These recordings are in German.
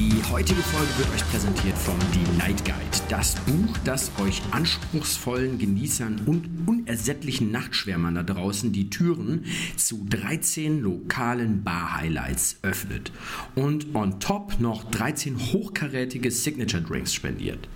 Die heutige Folge wird euch präsentiert vom Delight Guide, das Buch, das euch anspruchsvollen Genießern und unersättlichen Nachtschwärmern da draußen die Türen zu 13 lokalen Bar-Highlights öffnet und on top noch 13 hochkarätige Signature Drinks spendiert.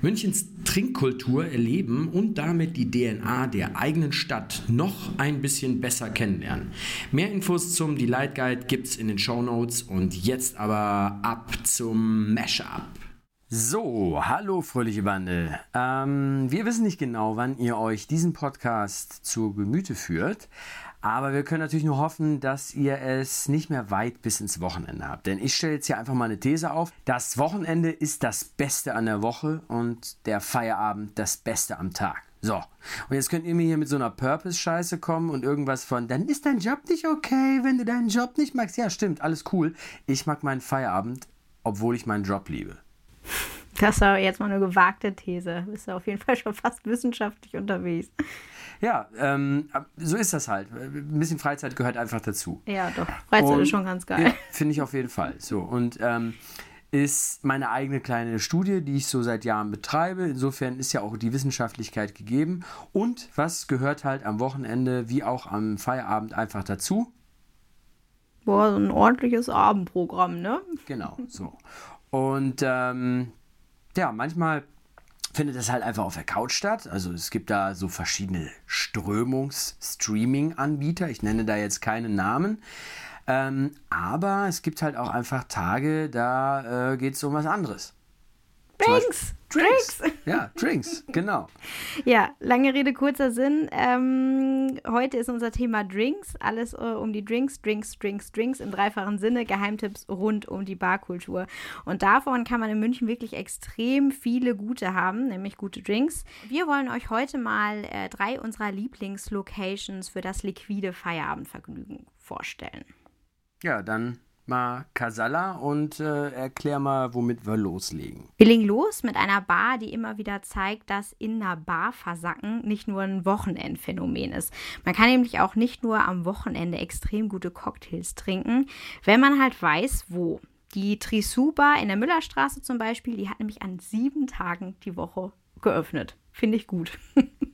Münchens Trinkkultur erleben und damit die DNA der eigenen Stadt noch ein bisschen besser kennenlernen. Mehr Infos zum Delight Guide gibt's in den Show Notes und jetzt aber ab zum Mashup. So, hallo fröhliche Bande. Ähm, wir wissen nicht genau, wann ihr euch diesen Podcast zu Gemüte führt, aber wir können natürlich nur hoffen, dass ihr es nicht mehr weit bis ins Wochenende habt. Denn ich stelle jetzt hier einfach mal eine These auf. Das Wochenende ist das Beste an der Woche und der Feierabend das Beste am Tag. So, und jetzt könnt ihr mir hier mit so einer Purpose-Scheiße kommen und irgendwas von, dann ist dein Job nicht okay, wenn du deinen Job nicht magst. Ja, stimmt, alles cool. Ich mag meinen Feierabend, obwohl ich meinen Job liebe. Das war jetzt mal eine gewagte These. Bist du auf jeden Fall schon fast wissenschaftlich unterwegs. Ja, ähm, so ist das halt. Ein bisschen Freizeit gehört einfach dazu. Ja, doch. Freizeit Und- ist schon ganz geil. Ja, Finde ich auf jeden Fall. So, und ähm, ist meine eigene kleine Studie, die ich so seit Jahren betreibe. Insofern ist ja auch die Wissenschaftlichkeit gegeben. Und was gehört halt am Wochenende wie auch am Feierabend einfach dazu? Boah, so ein ordentliches Abendprogramm, ne? Genau, so. Und ähm, ja, manchmal findet das halt einfach auf der Couch statt. Also es gibt da so verschiedene Strömungs-Streaming-Anbieter. Ich nenne da jetzt keine Namen. Ähm, aber es gibt halt auch einfach Tage, da äh, geht es um was anderes. Drinks! Drinks! Ja, Drinks, genau. Ja, lange Rede, kurzer Sinn. Ähm, heute ist unser Thema Drinks. Alles äh, um die Drinks, Drinks, Drinks, Drinks im dreifachen Sinne. Geheimtipps rund um die Barkultur. Und davon kann man in München wirklich extrem viele gute haben, nämlich gute Drinks. Wir wollen euch heute mal äh, drei unserer Lieblingslocations für das liquide Feierabendvergnügen vorstellen. Ja, dann mal Kasala und äh, erklär mal, womit wir loslegen. Wir legen los mit einer Bar, die immer wieder zeigt, dass in einer Bar versacken nicht nur ein Wochenendphänomen ist. Man kann nämlich auch nicht nur am Wochenende extrem gute Cocktails trinken, wenn man halt weiß, wo. Die Trisou Bar in der Müllerstraße zum Beispiel, die hat nämlich an sieben Tagen die Woche geöffnet. Finde ich gut.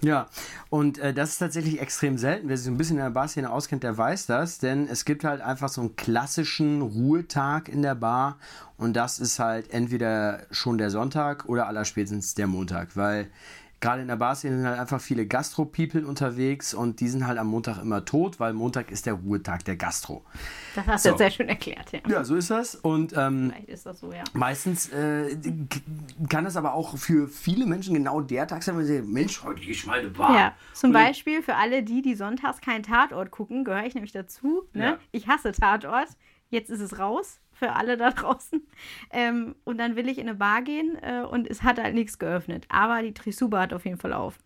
Ja, und äh, das ist tatsächlich extrem selten. Wer sich so ein bisschen in der Barszene auskennt, der weiß das, denn es gibt halt einfach so einen klassischen Ruhetag in der Bar und das ist halt entweder schon der Sonntag oder allerspätestens der Montag, weil gerade in der Barszene sind halt einfach viele Gastro-People unterwegs und die sind halt am Montag immer tot, weil Montag ist der Ruhetag der Gastro. Das hast So. du jetzt sehr schön erklärt, ja. Ja, so ist das und ähm, Vielleicht ist das so, ja. Meistens äh, kann das aber auch für viele Menschen genau der Tag sein, wenn sie sagen, Mensch, heute gehe ich mal in eine Bar. Ja, zum Und Beispiel für alle die, die sonntags keinen Tatort gucken, gehöre ich nämlich dazu. Ne? Ja. Ich hasse Tatort. Jetzt ist es raus für alle da draußen. Ähm, und dann will ich in eine Bar gehen äh, und es hat halt nichts geöffnet. Aber die Trisuba hat auf jeden Fall auf.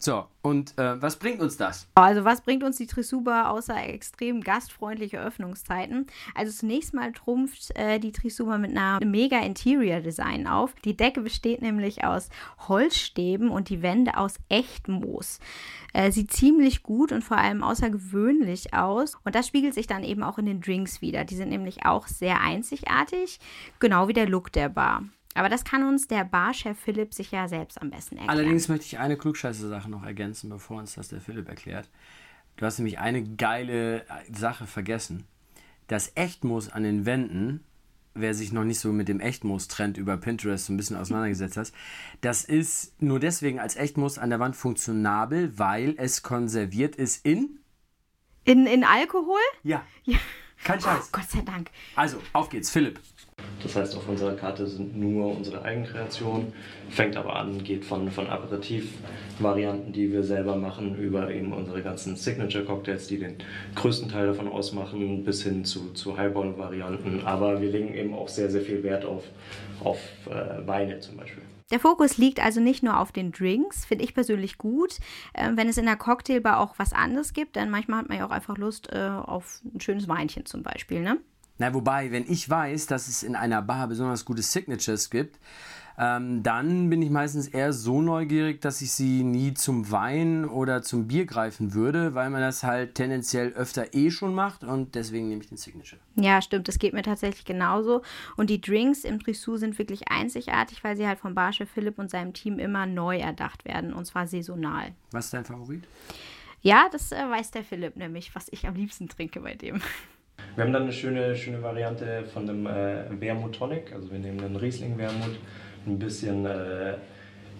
So, und äh, was bringt uns das? Also was bringt uns die Trisuba außer extrem gastfreundliche Öffnungszeiten? Also zunächst mal trumpft äh, die Trisuba mit einer mega Interior Design auf. Die Decke besteht nämlich aus Holzstäben und die Wände aus Echtmoos. Äh, sieht ziemlich gut und vor allem außergewöhnlich aus. Und das spiegelt sich dann eben auch in den Drinks wieder. Die sind nämlich auch sehr einzigartig, genau wie der Look der Bar. Aber das kann uns der Barchef Philipp sich ja selbst am besten erklären. Allerdings möchte ich eine Klugscheiße-Sache noch ergänzen, bevor uns das der Philipp erklärt. Du hast nämlich eine geile Sache vergessen. Das Echtmoos an den Wänden, wer sich noch nicht so mit dem Echtmoos-Trend über Pinterest so ein bisschen auseinandergesetzt hat, das ist nur deswegen als Echtmoos an der Wand funktionabel, weil es konserviert ist in... in, in Alkohol? Ja, Ja. kein Scheiß. Gott sei Dank. Also, auf geht's, Philipp. Das heißt, auf unserer Karte sind nur unsere Eigenkreationen, fängt aber an, geht von, von Aperitif-Varianten, die wir selber machen, über eben unsere ganzen Signature-Cocktails, die den größten Teil davon ausmachen, bis hin zu, zu Highball-Varianten. Aber wir legen eben auch sehr, sehr viel Wert auf, auf äh, Weine zum Beispiel. Der Fokus liegt also nicht nur auf den Drinks, finde ich persönlich gut. Äh, wenn es in der Cocktailbar auch was anderes gibt, dann manchmal hat man ja auch einfach Lust äh, auf ein schönes Weinchen zum Beispiel, ne? Na, wobei, wenn ich weiß, dass es in einer Bar besonders gute Signatures gibt, ähm, dann bin ich meistens eher so neugierig, dass ich sie nie zum Wein oder zum Bier greifen würde, weil man das halt tendenziell öfter eh schon macht und deswegen nehme ich den Signature. Ja, stimmt, das geht mir tatsächlich genauso. Und die Drinks im Trissou sind wirklich einzigartig, weil sie halt vom Barchef Philipp und seinem Team immer neu erdacht werden und zwar saisonal. Was ist dein Favorit? Ja, das äh, weiß der Philipp nämlich, was ich am liebsten trinke bei dem. Wir haben dann eine schöne, schöne Variante von einem äh, Wermut Tonic. Also wir nehmen einen Riesling Wermut, ein bisschen äh,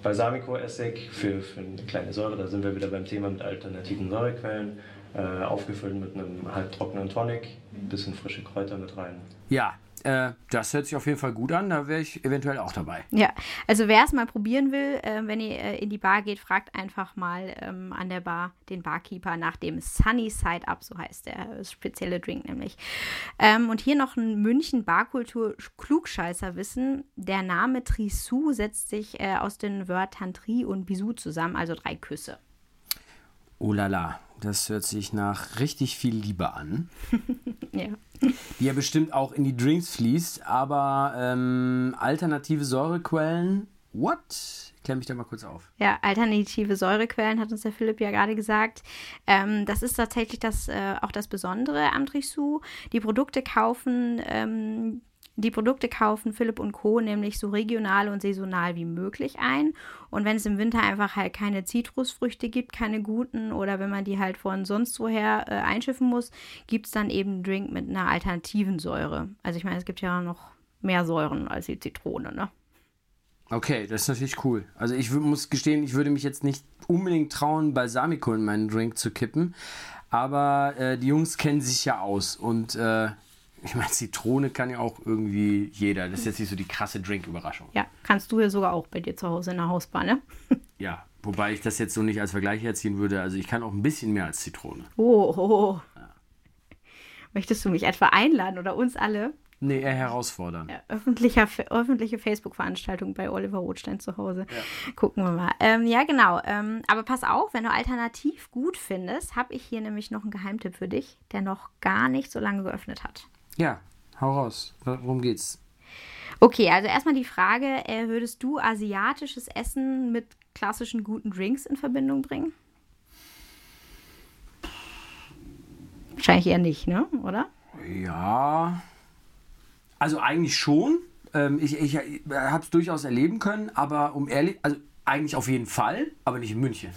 Balsamico-Essig für, für eine kleine Säure. Da sind wir wieder beim Thema mit alternativen Säurequellen. Äh, aufgefüllt mit einem halbtrockenen Tonic, ein bisschen frische Kräuter mit rein. Ja, äh, das hört sich auf jeden Fall gut an. Da wäre ich eventuell auch dabei. Ja, also wer es mal probieren will, äh, wenn ihr äh, in die Bar geht, fragt einfach mal ähm, an der Bar den Barkeeper nach dem Sunny Side Up, so heißt der spezielle Drink nämlich. Ähm, und hier noch ein München Barkultur Klugscheißer wissen. Der Name Trissou setzt sich äh, aus den Wörtern Tri und Bisou zusammen, also drei Küsse. Oh la la, das hört sich nach richtig viel Liebe an. ja. Die ja bestimmt auch in die Drinks fließt, aber ähm, alternative Säurequellen, what? Klär mich da mal kurz auf. Ja, alternative Säurequellen hat uns der Philipp ja gerade gesagt. Ähm, das ist tatsächlich das, äh, auch das Besondere am Trissou. Die Produkte kaufen ähm, die Produkte kaufen Philipp und Co. nämlich so regional und saisonal wie möglich ein. Und wenn es im Winter einfach halt keine Zitrusfrüchte gibt, keine guten, oder wenn man die halt von sonst woher äh, einschiffen muss, gibt es dann eben einen Drink mit einer alternativen Säure. Also ich meine, es gibt ja noch mehr Säuren als die Zitrone, ne? Okay, das ist natürlich cool. Also ich muss gestehen, ich würde mich jetzt nicht unbedingt trauen, Balsamico in meinen Drink zu kippen. Aber äh, die Jungs kennen sich ja aus und äh, ich meine, Zitrone kann ja auch irgendwie jeder. Das ist jetzt nicht so die krasse Drink-Überraschung. Ja, kannst du ja sogar auch bei dir zu Hause in der Hausbar, ne? ja, wobei ich das jetzt so nicht als Vergleich herziehen würde. Also ich kann auch ein bisschen mehr als Zitrone. Oh, oh. oh. Ja. Möchtest du mich etwa einladen oder uns alle? Nee, eher herausfordern. Ja, öffentlicher, öffentliche Facebook-Veranstaltung bei Oliver Rothstein zu Hause. Ja. Gucken wir mal. Ähm, ja, genau. Ähm, aber pass auf, wenn du alternativ gut findest, habe ich hier nämlich noch einen Geheimtipp für dich, der noch gar nicht so lange geöffnet hat. Ja, hau raus. Worum geht's? Okay, also erstmal die Frage, äh, würdest du asiatisches Essen mit klassischen guten Drinks in Verbindung bringen? Wahrscheinlich eher nicht, ne? Oder? Ja. Also eigentlich schon. Ähm, ich ich habe es durchaus erleben können, aber um ehrlich, also eigentlich auf jeden Fall, aber nicht in München.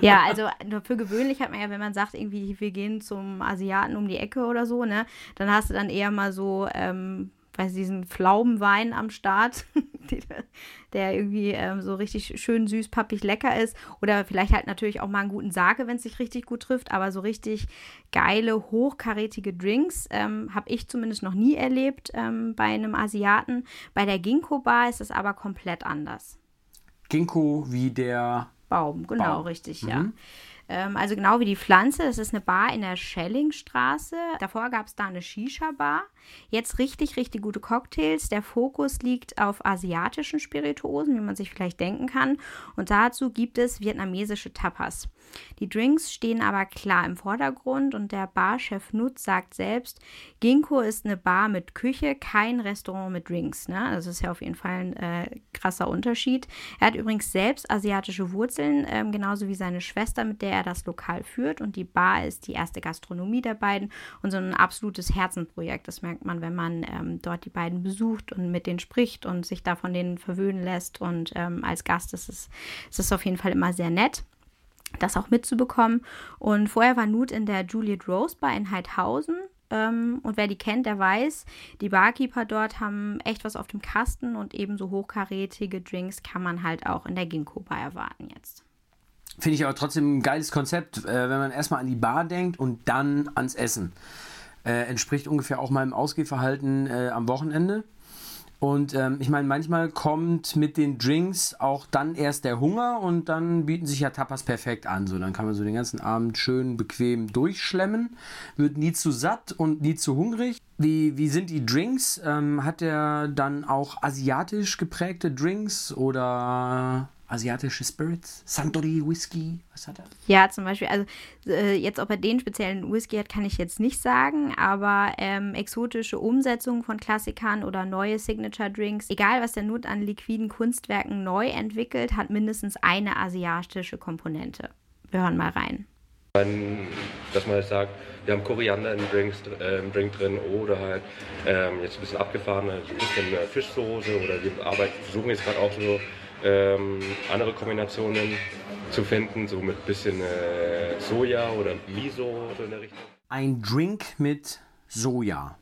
Ja, also für gewöhnlich hat man ja, wenn man sagt, irgendwie, wir gehen zum Asiaten um die Ecke oder so, ne, dann hast du dann eher mal so, ähm, weiß diesen Pflaumenwein am Start, der irgendwie ähm, so richtig schön süß, pappig, lecker ist. Oder vielleicht halt natürlich auch mal einen guten Sake, wenn es sich richtig gut trifft. Aber so richtig geile, hochkarätige Drinks ähm, habe ich zumindest noch nie erlebt ähm, bei einem Asiaten. Bei der Ginkgo Bar ist es aber komplett anders. Ginkgo wie der Baum, genau, Baum. richtig, mhm. ja. Ähm, also genau wie die Pflanze, das ist eine Bar in der Schellingstraße. Davor gab es da eine Shisha-Bar. Jetzt richtig, richtig gute Cocktails. Der Fokus liegt auf asiatischen Spirituosen, wie man sich vielleicht denken kann. Und dazu gibt es vietnamesische Tapas. Die Drinks stehen aber klar im Vordergrund und der Barchef Nutz sagt selbst, Ginkgo ist eine Bar mit Küche, kein Restaurant mit Drinks. Ne? Das ist ja auf jeden Fall ein äh, krasser Unterschied. Er hat übrigens selbst asiatische Wurzeln, ähm, genauso wie seine Schwester, mit der er das Lokal führt. Und die Bar ist die erste Gastronomie der beiden und so ein absolutes Herzenprojekt. Das merkt man, wenn man ähm, dort die beiden besucht und mit denen spricht und sich da von denen verwöhnen lässt. Und ähm, als Gast ist es, ist es auf jeden Fall immer sehr nett das auch mitzubekommen. Und vorher war Nut in der Juliet Rose Bar in Heidhausen. Ähm, und wer die kennt, der weiß, die Barkeeper dort haben echt was auf dem Kasten und ebenso hochkarätige Drinks kann man halt auch in der Ginkgo Bar erwarten jetzt. Finde ich aber trotzdem ein geiles Konzept, äh, wenn man erstmal an die Bar denkt und dann ans Essen. Äh, entspricht ungefähr auch meinem Ausgehverhalten äh, am Wochenende. Und ähm, ich meine, manchmal kommt mit den Drinks auch dann erst der Hunger und dann bieten sich ja Tapas perfekt an. So, dann kann man so den ganzen Abend schön bequem durchschlemmen, wird nie zu satt und nie zu hungrig. Wie, wie sind die Drinks? Ähm, hat er dann auch asiatisch geprägte Drinks oder asiatische Spirits? Suntory Whisky? Was hat er? Ja, zum Beispiel, also äh, jetzt, ob er den speziellen Whisky hat, kann ich jetzt nicht sagen, aber ähm, exotische Umsetzungen von Klassikern oder neue Signature-Drinks, egal was der Nut an liquiden Kunstwerken neu entwickelt, hat mindestens eine asiatische Komponente. Wir hören mal rein. Dass man halt sagt, wir haben Koriander im, Drinks, äh, im Drink drin oder halt ähm, jetzt ein bisschen abgefahrene, ein bisschen Fischsoße oder wir arbeiten, versuchen jetzt gerade auch so ähm, andere Kombinationen zu finden, so mit bisschen äh, Soja oder Miso so in der Richtung. Ein Drink mit Soja.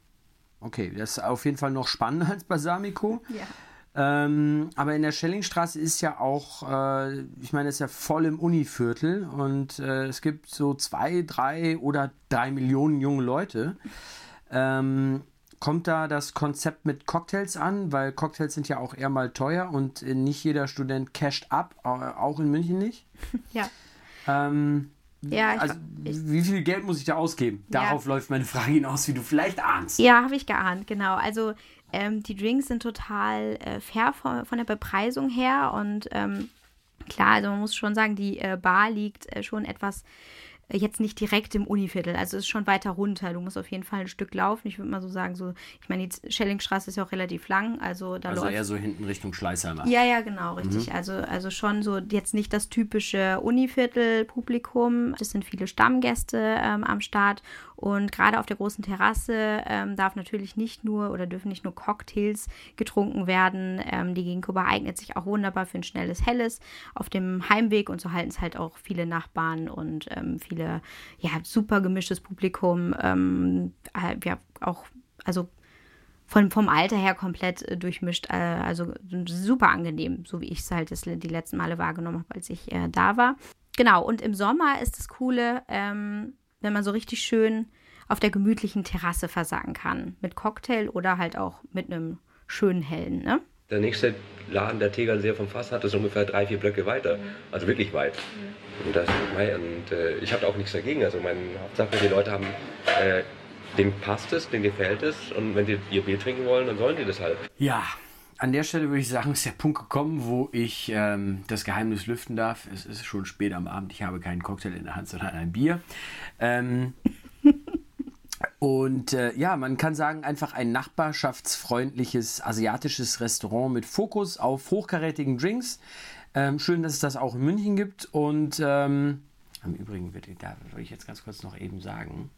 Okay, das ist auf jeden Fall noch spannender als Balsamico. Ja. Ähm, aber in der Schellingstraße ist ja auch, äh, ich meine, es ist ja voll im Univiertel und äh, es gibt so zwei, drei oder drei Millionen junge Leute. Ähm, kommt da das Konzept mit Cocktails an? Weil Cocktails sind ja auch eher mal teuer und äh, nicht jeder Student casht ab, äh, auch in München nicht. Ja. Ähm, Ja, ich, also, wie viel Geld muss ich da ausgeben? Ja. Darauf läuft meine Frage hinaus, wie du vielleicht ahnst. Ja, habe ich geahnt, genau. Also ähm, die Drinks sind total äh, fair von, von der Bepreisung her und ähm, klar, also man muss schon sagen, die äh, Bar liegt äh, schon etwas jetzt nicht direkt im Univiertel, also es ist schon weiter runter. Du musst auf jeden Fall ein Stück laufen. Ich würde mal so sagen, so, ich meine, die Schellingstraße ist ja auch relativ lang, also da Also läuft eher so hinten Richtung Schleißheimer. ja, ja, genau, richtig. Also, also schon so jetzt nicht das typische Univiertel-Publikum. Es sind viele Stammgäste ähm, am Start und gerade auf der großen Terrasse ähm, darf natürlich nicht nur oder dürfen nicht nur Cocktails getrunken werden. Ähm, die Gegenkuba eignet sich auch wunderbar für ein schnelles Helles auf dem Heimweg und so halten es halt auch viele Nachbarn und ähm, viele, ja, super gemischtes Publikum. Ähm, äh, ja, auch, also von, vom Alter her komplett äh, durchmischt. Äh, also super angenehm, so wie ich es halt das, die letzten Male wahrgenommen habe, als ich äh, da war. Genau, und im Sommer ist das Coole, ähm, wenn man so richtig schön auf der gemütlichen Terrasse versacken kann. Mit Cocktail oder halt auch mit einem schönen hellen, ne? Der nächste Laden, der Tegernseer vom Fass hat, ist ungefähr drei, vier Blöcke weiter. Also wirklich weit. Und, das, und äh, ich habe da auch nichts dagegen. Also meine Hauptsache, die Leute haben, äh, denen passt es, denen gefällt es. Und wenn die ihr Bier trinken wollen, dann sollen die das halt. Ja, an der Stelle würde ich sagen, ist der Punkt gekommen, wo ich ähm, das Geheimnis lüften darf. Es ist schon spät am Abend. Ich habe keinen Cocktail in der Hand, sondern ein Bier. Ähm, und äh, ja, man kann sagen, einfach ein nachbarschaftsfreundliches asiatisches Restaurant mit Fokus auf hochkarätigen Drinks. Ähm, schön, dass es das auch in München gibt. Und ähm, im Übrigen würde da würde ich jetzt ganz kurz noch eben sagen,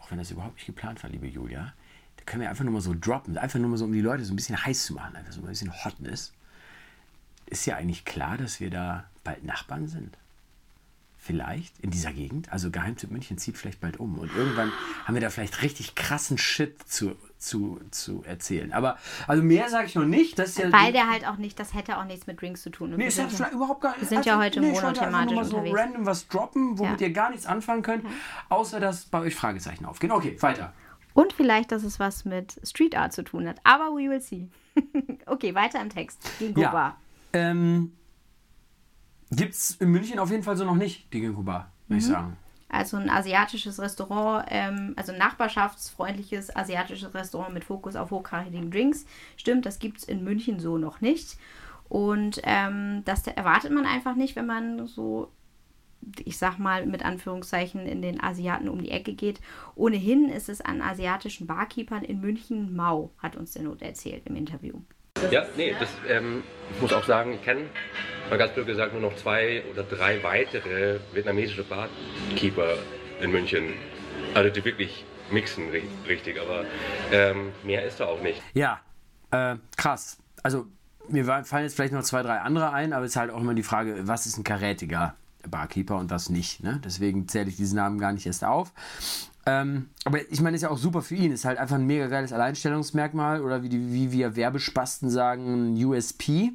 auch wenn das überhaupt nicht geplant war, liebe Julia, da können wir einfach nur mal so droppen, einfach nur mal so, um die Leute so ein bisschen heiß zu machen, einfach so ein bisschen Hotness. Ist ja eigentlich klar, dass wir da bald Nachbarn sind. Vielleicht in dieser Gegend. Also Geheimtipp München zieht vielleicht bald um. Und irgendwann haben wir da vielleicht richtig krassen Shit zu, zu, zu erzählen. Aber also mehr sage ich noch nicht. Das ja Weil der halt auch nicht, das hätte auch nichts mit Drinks zu tun. Und Nee, ist ja überhaupt gar wir sind ja heute wollte einfach nur monothematisch mal so unterwegs. random was droppen, womit Ja. ihr gar nichts anfangen könnt, außer dass bei euch Fragezeichen aufgehen. Okay, weiter. Und vielleicht, dass es was mit Street Art zu tun hat. Aber we will see. okay, weiter im Text. Ginkgo Ja. Ähm, Gibt es in München auf jeden Fall so noch nicht, die Ginkgo Bar, würde ich Mhm. sagen. Also ein asiatisches Restaurant, ähm, also ein nachbarschaftsfreundliches asiatisches Restaurant mit Fokus auf hochkarätigen Drinks. Stimmt, das gibt es in München so noch nicht. Und ähm, das erwartet man einfach nicht, wenn man so, ich sag mal mit Anführungszeichen, in den Asiaten um die Ecke geht. Ohnehin ist es an asiatischen Barkeepern in München mau, hat uns der Not erzählt im Interview. Ja, nee, das, ähm, ich muss auch sagen, ich kenne mal ganz blöd gesagt nur noch zwei oder drei weitere vietnamesische Barkeeper in München. Also die wirklich mixen ri- richtig, aber ähm, mehr ist da auch nicht. Ja, äh, krass. Also mir fallen jetzt vielleicht noch zwei, drei andere ein, aber es ist halt auch immer die Frage, was ist ein karätiger Barkeeper und was nicht. Ne? Deswegen zähle ich diesen Namen gar nicht erst auf. Ähm, aber ich meine, ist ja auch super für ihn. Ist halt einfach ein mega geiles Alleinstellungsmerkmal oder wie, die, wie wir Werbespasten sagen, ein USP.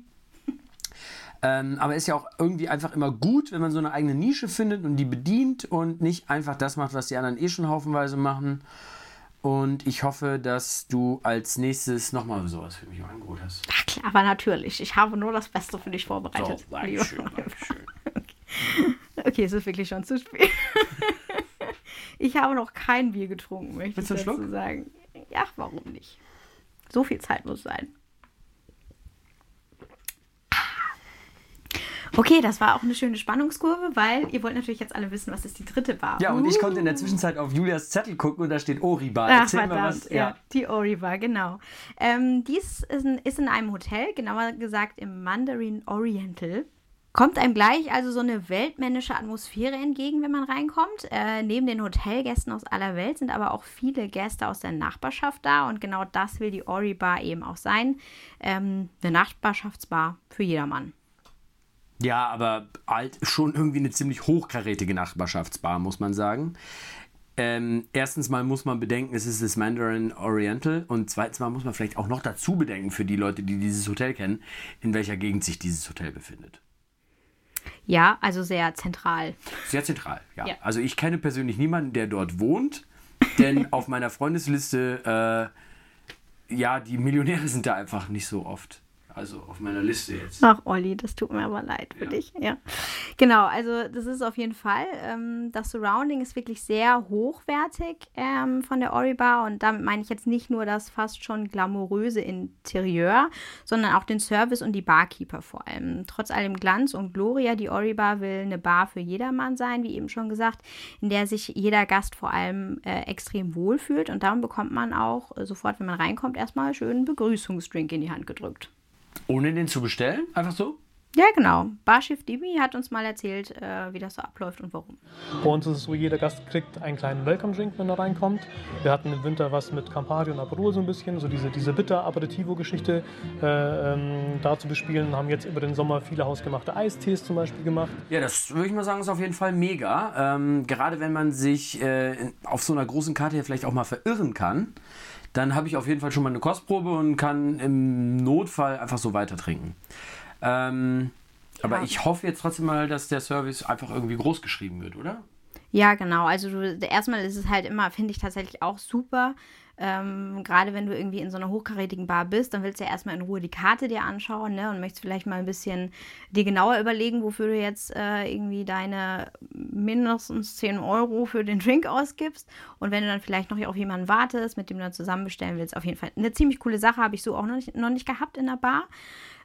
Ähm, aber ist ja auch irgendwie einfach immer gut, wenn man so eine eigene Nische findet und die bedient und nicht einfach das macht, was die anderen eh schon haufenweise machen. Und ich hoffe, dass du als nächstes nochmal sowas für mich im Angebot hast. Na klar, aber natürlich. Ich habe nur das Beste für dich vorbereitet. So, Dankeschön, Dankeschön. Okay, es ist wirklich schon zu spät. ich habe noch kein Bier getrunken, möchte Willst ich dazu Schluck? sagen. Ja, warum nicht? So viel Zeit muss sein. Okay, das war auch eine schöne Spannungskurve, weil ihr wollt natürlich jetzt alle wissen, was ist die dritte Bar. Ja, und ich Uh. konnte in der Zwischenzeit auf Julias Zettel gucken und da steht Oribar. Ach, Erzähl mal verdammt, was. ja. Die Oriba, genau. Ähm, dies ist in, ist in einem Hotel, genauer gesagt im Mandarin Oriental. Kommt einem gleich also so eine weltmännische Atmosphäre entgegen, wenn man reinkommt. Äh, neben den Hotelgästen aus aller Welt sind aber auch viele Gäste aus der Nachbarschaft da und genau das will die Ori Bar eben auch sein. Ähm, eine Nachbarschaftsbar für jedermann. Ja, aber halt schon irgendwie eine ziemlich hochkarätige Nachbarschaftsbar, muss man sagen. Ähm, erstens mal muss man bedenken, es ist das Mandarin Oriental und zweitens mal muss man vielleicht auch noch dazu bedenken für die Leute, die dieses Hotel kennen, in welcher Gegend sich dieses Hotel befindet. Ja, also sehr zentral. Sehr zentral, ja. Ja. Also ich kenne persönlich niemanden, der dort wohnt, denn auf meiner Freundesliste, äh, ja, die Millionäre sind da einfach nicht so oft. Also auf meiner Liste jetzt. Ach, Olli, das tut mir aber leid für dich. Ja. Genau, also das ist auf jeden Fall. Ähm, das Surrounding ist wirklich sehr hochwertig ähm, von der Ori Bar und damit meine ich jetzt nicht nur das fast schon glamouröse Interieur, sondern auch den Service und die Barkeeper vor allem. Trotz allem Glanz und Gloria, die Ori Bar will eine Bar für jedermann sein, wie eben schon gesagt, in der sich jeder Gast vor allem äh, extrem wohlfühlt und darum bekommt man auch äh, sofort, wenn man reinkommt, erstmal schön einen Begrüßungsdrink in die Hand gedrückt. Ohne den zu bestellen? Einfach so? Ja, genau. Barschiff Dibi hat uns mal erzählt, äh, wie das so abläuft und warum. Bei uns ist es so, jeder Gast kriegt einen kleinen Welcome-Drink, wenn er reinkommt. Wir hatten im Winter was mit Campari und Aperol so ein bisschen, so diese, diese Bitter-Aperitivo-Geschichte äh, ähm, da zu bespielen. Haben jetzt über den Sommer viele hausgemachte Eistees zum Beispiel gemacht. Ja, das würde ich mal sagen, ist auf jeden Fall mega. Ähm, gerade wenn man sich äh, auf so einer großen Karte hier vielleicht auch mal verirren kann, dann habe ich auf jeden Fall schon mal eine Kostprobe und kann im Notfall einfach so weiter trinken. Ähm, Aber ich hoffe jetzt trotzdem mal, dass der Service einfach irgendwie groß geschrieben wird, oder? Ja, genau. Also du, erstmal ist es halt immer, finde ich tatsächlich auch super. Ähm, Gerade wenn du irgendwie in so einer hochkarätigen Bar bist, dann willst du ja erstmal in Ruhe die Karte dir anschauen ne, und möchtest vielleicht mal ein bisschen dir genauer überlegen, wofür du jetzt äh, irgendwie deine mindestens 10 Euro für den Drink ausgibst. Und wenn du dann vielleicht noch auf jemanden wartest, mit dem du dann zusammen bestellen willst, auf jeden Fall eine ziemlich coole Sache, habe ich so auch noch nicht, noch nicht gehabt in der Bar.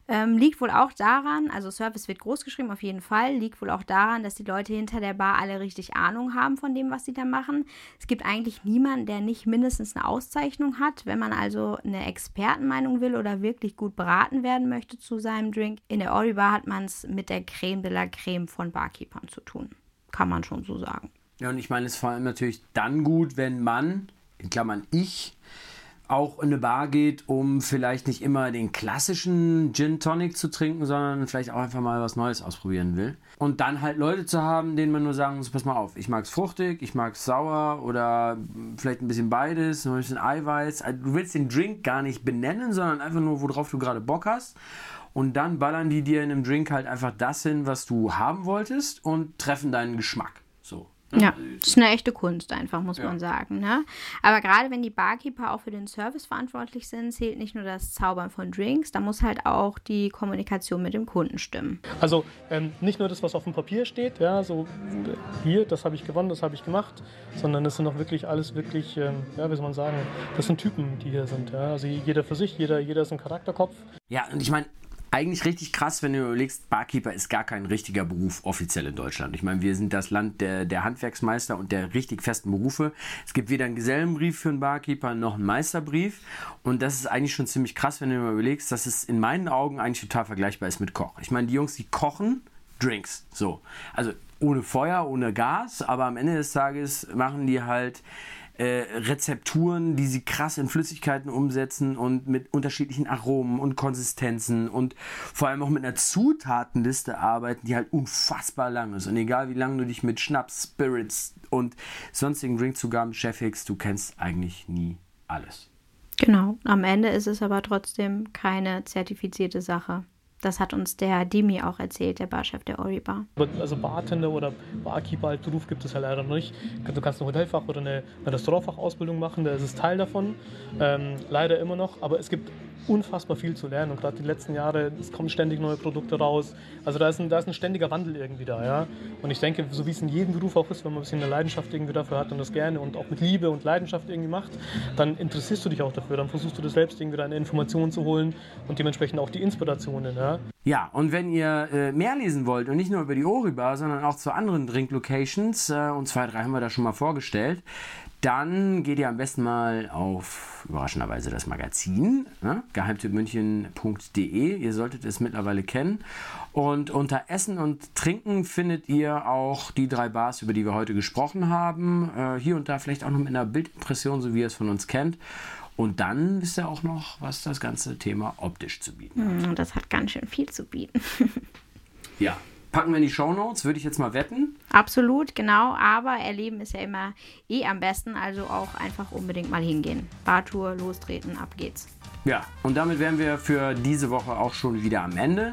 Ähm, liegt wohl auch daran, also Service wird groß geschrieben auf jeden Fall, liegt wohl auch daran, dass die Leute hinter der Bar alle richtig Ahnung haben von dem, was sie da machen. Es gibt eigentlich niemanden, der nicht mindestens eine Auszeichnung hat. Wenn man also eine Expertenmeinung will oder wirklich gut beraten werden möchte zu seinem Drink, in der Ori Bar hat man es mit der Creme de la Creme von Barkeepern zu tun. Kann man schon so sagen. Ja, und ich meine, es ist vor allem natürlich dann gut, wenn man, in Klammern ich, auch in eine Bar geht, um vielleicht nicht immer den klassischen Gin Tonic zu trinken, sondern vielleicht auch einfach mal was Neues ausprobieren will. Und dann halt Leute zu haben, denen man nur sagen muss, pass mal auf, ich mag es fruchtig, ich mag es sauer oder vielleicht ein bisschen beides, ein bisschen Eiweiß. Also Du willst den Drink gar nicht benennen, sondern einfach nur, worauf du gerade Bock hast. Und dann ballern die dir in einem Drink halt einfach das hin, was du haben wolltest und treffen deinen Geschmack. Ja, das ist eine echte Kunst einfach, muss man sagen. Ne? Aber gerade wenn die Barkeeper auch für den Service verantwortlich sind, zählt nicht nur das Zaubern von Drinks, da muss halt auch die Kommunikation mit dem Kunden stimmen. Also ähm, nicht nur das, was auf dem Papier steht, ja, so hier, das habe ich gewonnen, das habe ich gemacht, sondern das sind auch wirklich alles wirklich, ähm, ja, wie soll man sagen, das sind Typen, die hier sind. Ja? Also jeder für sich, jeder, jeder ist ein Charakterkopf. Ja, und ich meine, eigentlich richtig krass, wenn du überlegst, Barkeeper ist gar kein richtiger Beruf offiziell in Deutschland. Ich meine, wir sind das Land der, der Handwerksmeister und der richtig festen Berufe. Es gibt weder einen Gesellenbrief für einen Barkeeper noch einen Meisterbrief. Und das ist eigentlich schon ziemlich krass, wenn du mal überlegst, dass es in meinen Augen eigentlich total vergleichbar ist mit Koch. Ich meine, die Jungs, die kochen Drinks. So. Also ohne Feuer, ohne Gas, aber am Ende des Tages machen die halt äh, Rezepturen, die sie krass in Flüssigkeiten umsetzen und mit unterschiedlichen Aromen und Konsistenzen und vor allem auch mit einer Zutatenliste arbeiten, die halt unfassbar lang ist. Und egal wie lange du dich mit Schnaps, Spirits und sonstigen Drinkzugaben beschäftigst, du kennst eigentlich nie alles. Genau. Am Ende ist es aber trotzdem keine zertifizierte Sache. Das hat uns der Demi auch erzählt, der Barchef der Ori Bar. Also Bartender oder Barkeeper als Beruf gibt es ja leider noch nicht. Du kannst eine Hotelfach oder eine, eine Restaurantfachausbildung machen, da ist es Teil davon. Ähm, leider immer noch, aber es gibt unfassbar viel zu lernen und gerade die letzten Jahre, es kommen ständig neue Produkte raus. Also da ist ein, da ist ein ständiger Wandel irgendwie da, ja. Und ich denke, so wie es in jedem Beruf auch ist, wenn man ein bisschen eine Leidenschaft irgendwie dafür hat und das gerne und auch mit Liebe und Leidenschaft irgendwie macht, dann interessierst du dich auch dafür, dann versuchst du das selbst irgendwie deine Informationen zu holen und dementsprechend auch die Inspirationen, ja. Ja, und wenn ihr äh, mehr lesen wollt und nicht nur über die Oribar, sondern auch zu anderen Drink-Locations, äh, und zwei, drei haben wir da schon mal vorgestellt, dann geht ihr am besten mal auf überraschenderweise das Magazin, ne? geheimtippmünchen.de. Ihr solltet es mittlerweile kennen. Und unter Essen und Trinken findet ihr auch die drei Bars, über die wir heute gesprochen haben. Äh, hier und da vielleicht auch noch mit einer Bildimpression, so wie ihr es von uns kennt. Und dann wisst ihr auch noch, was das ganze Thema optisch zu bieten hat. Hm, Das hat ganz schön viel zu bieten. Ja, packen wir in die Shownotes, würde ich jetzt mal wetten. Absolut, genau. Aber erleben ist ja immer eh am besten, also auch einfach unbedingt mal hingehen. Bartour, lostreten, ab geht's. Ja, und damit wären wir für diese Woche auch schon wieder am Ende.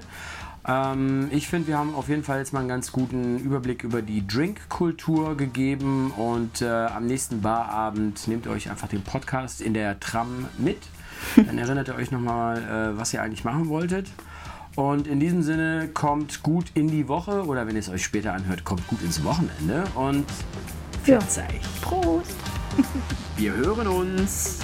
Ähm, ich finde, wir haben auf jeden Fall jetzt mal einen ganz guten Überblick über die Drinkkultur gegeben und äh, am nächsten Barabend nehmt ihr euch einfach den Podcast in der Tram mit. Dann erinnert ihr euch nochmal, äh, was ihr eigentlich machen wolltet. Und in diesem Sinne kommt gut in die Woche oder wenn ihr es euch später anhört, kommt gut ins Wochenende und Ja. Prost! Wir hören uns.